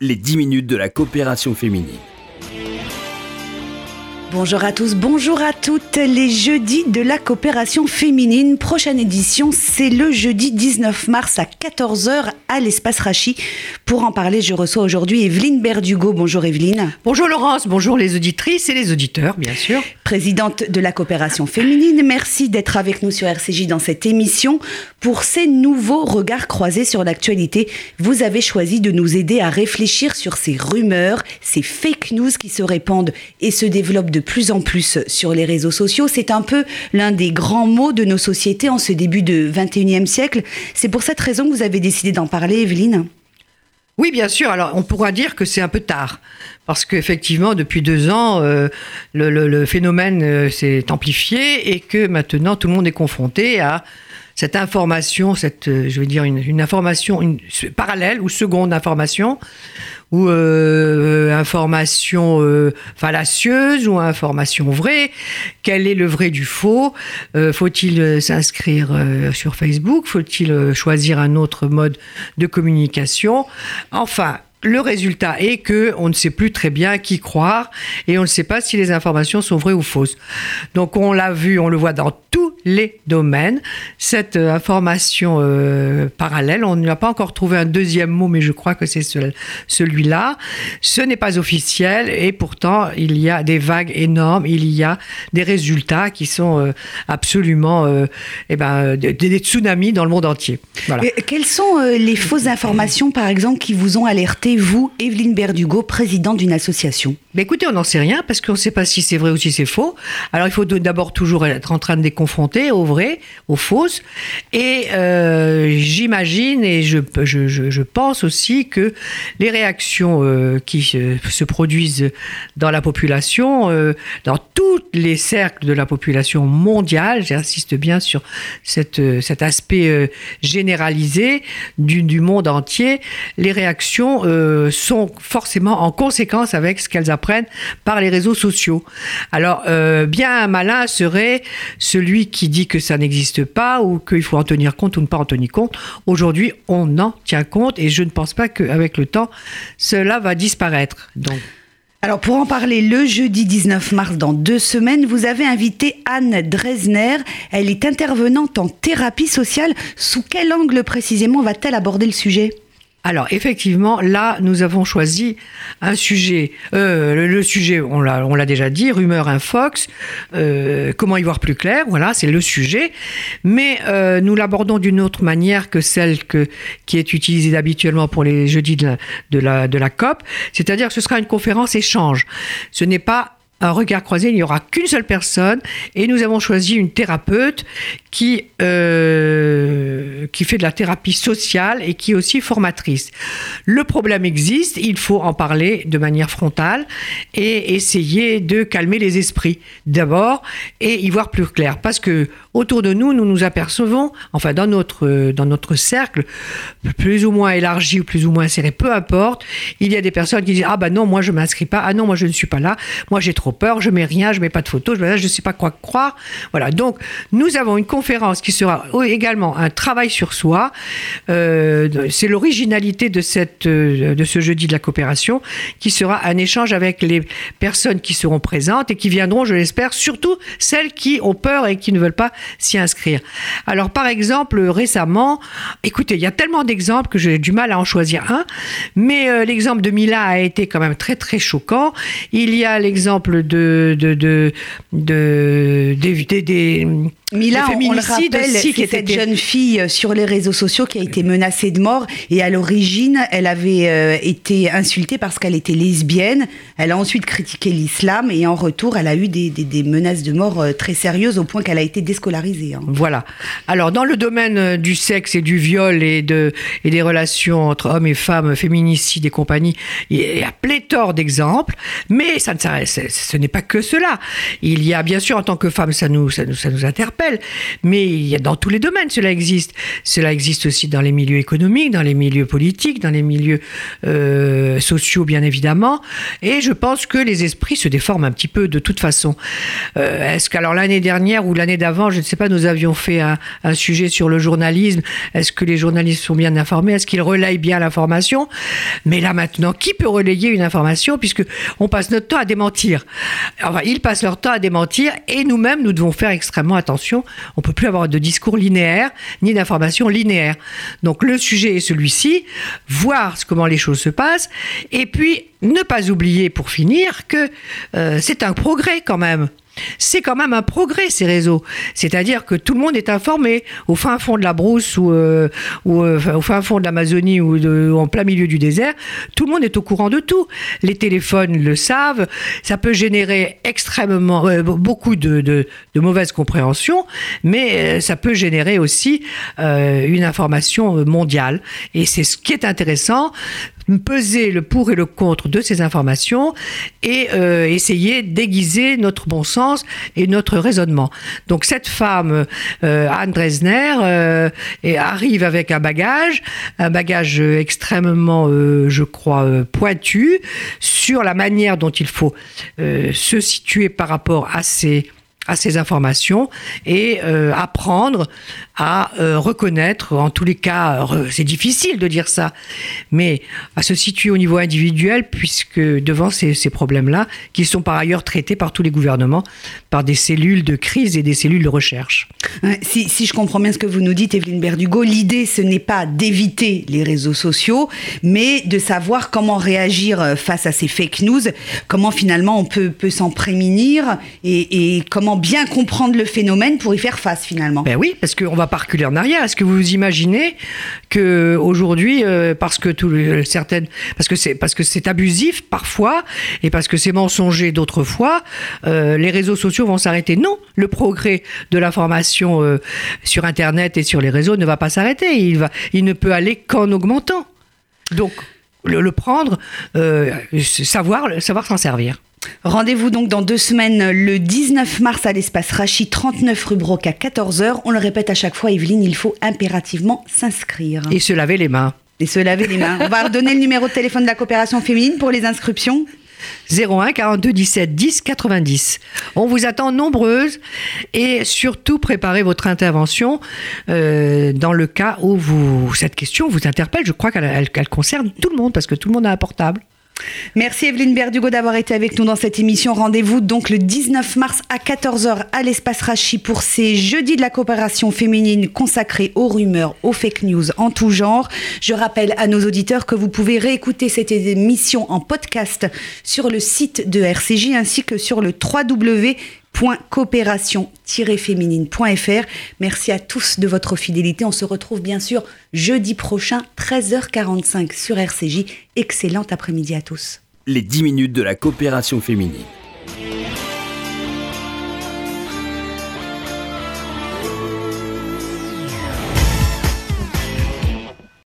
les 10 minutes de la coopération féminine. Bonjour à tous, bonjour à toutes. Les jeudis de la coopération féminine, prochaine édition, c'est le jeudi 19 mars à 14h à l'espace Rachi. Pour en parler, je reçois aujourd'hui Evelyne Berdugo. Bonjour Evelyne. Bonjour Laurence, bonjour les auditrices et les auditeurs, bien sûr. Présidente de la coopération féminine, merci d'être avec nous sur RCJ dans cette émission. Pour ces nouveaux regards croisés sur l'actualité, vous avez choisi de nous aider à réfléchir sur ces rumeurs, ces fake news qui se répandent et se développent de plus en plus sur les réseaux sociaux. C'est un peu l'un des grands mots de nos sociétés en ce début de 21e siècle. C'est pour cette raison que vous avez décidé d'en parler, Evelyne oui, bien sûr. Alors, on pourra dire que c'est un peu tard, parce qu'effectivement, depuis deux ans, euh, le, phénomène euh, s'est amplifié et que maintenant, tout le monde est confronté à cette information, cette, euh, je veux dire, une, information une, parallèle ou seconde information, ou euh, information euh, fallacieuse ou information vraie. Quel est le vrai du faux Faut-il s'inscrire sur Facebook Faut-il choisir un autre mode de communication? Enfin, le résultat est que on ne sait plus très bien qui croire et on ne sait pas si les informations sont vraies ou fausses. Donc on l'a vu, on le voit dans tous les domaines. Cette euh, information euh, parallèle, on n'a pas encore trouvé un deuxième mot, mais je crois que c'est celui-là. Ce n'est pas officiel et pourtant il y a des vagues énormes, il y a des résultats qui sont euh, absolument eh ben, des, tsunamis dans le monde entier. quelles sont les fausses informations, par exemple, qui vous ont alerté vous, Evelyne Berdugo, présidente d'une association? Mais Écoutez, on n'en sait rien parce qu'on ne sait pas si c'est vrai ou si c'est faux. Alors il faut d'abord toujours être en train de les confronter aux vrais, aux fausses. Et euh, j'imagine et je, je, pense aussi que les réactions euh, qui se, produisent dans la population, euh, dans tous les cercles de la population mondiale, j'insiste bien sur cette, cet aspect généralisé du, du, monde entier, les réactions sont forcément en conséquence avec ce qu'elles apprennent par les réseaux sociaux. Alors, bien malin serait celui qui dit que ça n'existe pas ou qu'il faut en tenir compte ou ne pas en tenir compte. Aujourd'hui, on en tient compte et je ne pense pas qu'avec le temps, cela va disparaître. Donc. Alors pour en parler le jeudi 19 mars dans deux semaines, vous avez invité Anne Dresner. Elle est intervenante en thérapie sociale. Sous quel angle précisément va-t-elle aborder le sujet? Alors effectivement, là, nous avons choisi un sujet. Euh, le, sujet, on l'a, déjà dit, rumeur infox. Euh, comment y voir plus clair Voilà, c'est le sujet. Mais euh, nous l'abordons d'une autre manière que celle qui est utilisée habituellement pour les jeudis de la COP. C'est-à-dire que ce sera une conférence échange. Ce n'est pas un regard croisé, il n'y aura qu'une seule personne et nous avons choisi une thérapeute qui, euh, qui fait de la thérapie sociale et qui est aussi formatrice. Le problème existe, il faut en parler de manière frontale et essayer de calmer les esprits d'abord et y voir plus clair. Parce que autour de nous, nous nous apercevons, enfin dans notre, dans notre cercle, plus ou moins élargi ou plus ou moins serré, peu importe, il y a des personnes qui disent Ah ben non, moi je m'inscris pas, ah non, moi je ne suis pas là, moi j'ai trop peur, je mets rien, je mets pas de photos, je ne sais pas quoi croire. Voilà, donc nous avons une conférence qui sera également un travail sur soi. Euh, c'est l'originalité euh, de ce jeudi de la coopération qui sera un échange avec les personnes qui seront présentes et qui viendront, je l'espère, surtout celles qui ont peur et qui ne veulent pas s'y inscrire. Alors, par exemple, récemment, écoutez, il y a tellement d'exemples que j'ai du mal à en choisir un, mais euh, l'exemple de Mila a été quand même très très choquant. Il y a l'exemple de, de, des Mila, on le rappelle, c'est cette jeune fille euh, sur les réseaux sociaux qui a été menacée de mort et à l'origine, elle avait euh, été insultée parce qu'elle était lesbienne. Elle a ensuite critiqué l'islam et en retour, elle a eu des, des, menaces de mort euh, très sérieuses au point qu'elle a été déscolarisée. Hein. Voilà. Alors, dans le domaine du sexe et du viol et, de, et des relations entre hommes et femmes, féminicides et compagnie, il y a pléthore d'exemples, mais ça ne, ce n'est pas que cela. Il y a bien sûr, en tant que femme, ça nous, ça nous, ça nous interpelle Mais dans tous les domaines, cela existe. Cela existe aussi dans les milieux économiques, dans les milieux politiques, dans les milieux euh, sociaux, bien évidemment. Et je pense que les esprits se déforment un petit peu de toute façon. Euh, est-ce qu'alors l'année dernière ou l'année d'avant, je ne sais pas, nous avions fait un, un sujet sur le journalisme. Est-ce que les journalistes sont bien informés? Est-ce qu'ils relayent bien l'information? Mais là maintenant, qui peut relayer une information puisque on passe notre temps à démentir? Enfin, ils passent leur temps à démentir et nous-mêmes, nous devons faire extrêmement attention. On peut plus avoir de discours linéaire ni d'informations linéaires. Donc le sujet est celui-ci, voir comment les choses se passent et puis ne pas oublier pour finir que euh, c'est un progrès quand même c'est quand même un progrès ces réseaux. C'est-à-dire que tout le monde est informé au fin fond de la brousse ou, euh, euh, au fin fond de l'Amazonie ou, en plein milieu du désert. Tout le monde est au courant de tout. Les téléphones le savent. Ça peut générer extrêmement euh, beaucoup de, de, de, mauvaise compréhension, mais ça peut générer aussi une information mondiale. Et c'est ce qui est intéressant peser le pour et le contre de ces informations et euh, essayer d'aiguiser notre bon sens et notre raisonnement. Donc cette femme, euh, Anne Dresner, euh, arrive avec un bagage, un bagage extrêmement, je crois, pointu sur la manière dont il faut se situer par rapport à ces à ces informations et euh, apprendre à euh, reconnaître, en tous les cas, c'est difficile de dire ça, mais à se situer au niveau individuel, puisque devant ces, ces problèmes-là, qui sont par ailleurs traités par tous les gouvernements, par des cellules de crise et des cellules de recherche. Si, si je comprends bien ce que vous nous dites, Evelyne Berdugo, l'idée, ce n'est pas d'éviter les réseaux sociaux, mais de savoir comment réagir euh, face à ces fake news, comment finalement on peut, peut s'en prémunir et comment bien comprendre le phénomène pour y faire face finalement. Ben oui, parce qu'on va pas reculer en arrière. Est-ce que vous imaginez que aujourd'hui, euh, parce que tout, certaines, parce que c'est parce que c'est abusif parfois et parce que c'est mensonger d'autres fois, euh, les réseaux sociaux vont s'arrêter? Non, le progrès de l'information euh, sur Internet et sur les réseaux ne va pas s'arrêter. Il va, il ne peut aller qu'en augmentant. Donc le, le prendre, savoir, savoir s'en servir. Rendez-vous donc dans deux semaines, le 19 mars à l'espace Rachi, 39 rue Broc à 14h. On le répète à chaque fois, Evelyne, il faut impérativement s'inscrire. Et se laver les mains. Et se laver les mains. On va redonner le numéro de téléphone de la coopération féminine pour les inscriptions. 01 42 17 10 90. On vous attend nombreuses et surtout préparez votre intervention euh, dans le cas où vous, cette question vous interpelle. Je crois qu'elle concerne tout le monde parce que tout le monde a un portable. Merci Evelyne Berdugo d'avoir été avec nous dans cette émission. Rendez-vous donc le 19 mars à 14h à l'espace Rachi pour ces jeudis de la coopération féminine consacrés aux rumeurs, aux fake news en tout genre. Je rappelle à nos auditeurs que vous pouvez réécouter cette émission en podcast sur le site de RCJ ainsi que sur le www coopération-féminine.fr. Merci à tous de votre fidélité. On se retrouve bien sûr jeudi prochain, 13h45 sur RCJ. Excellent après-midi à tous. Les 10 minutes de la coopération féminine.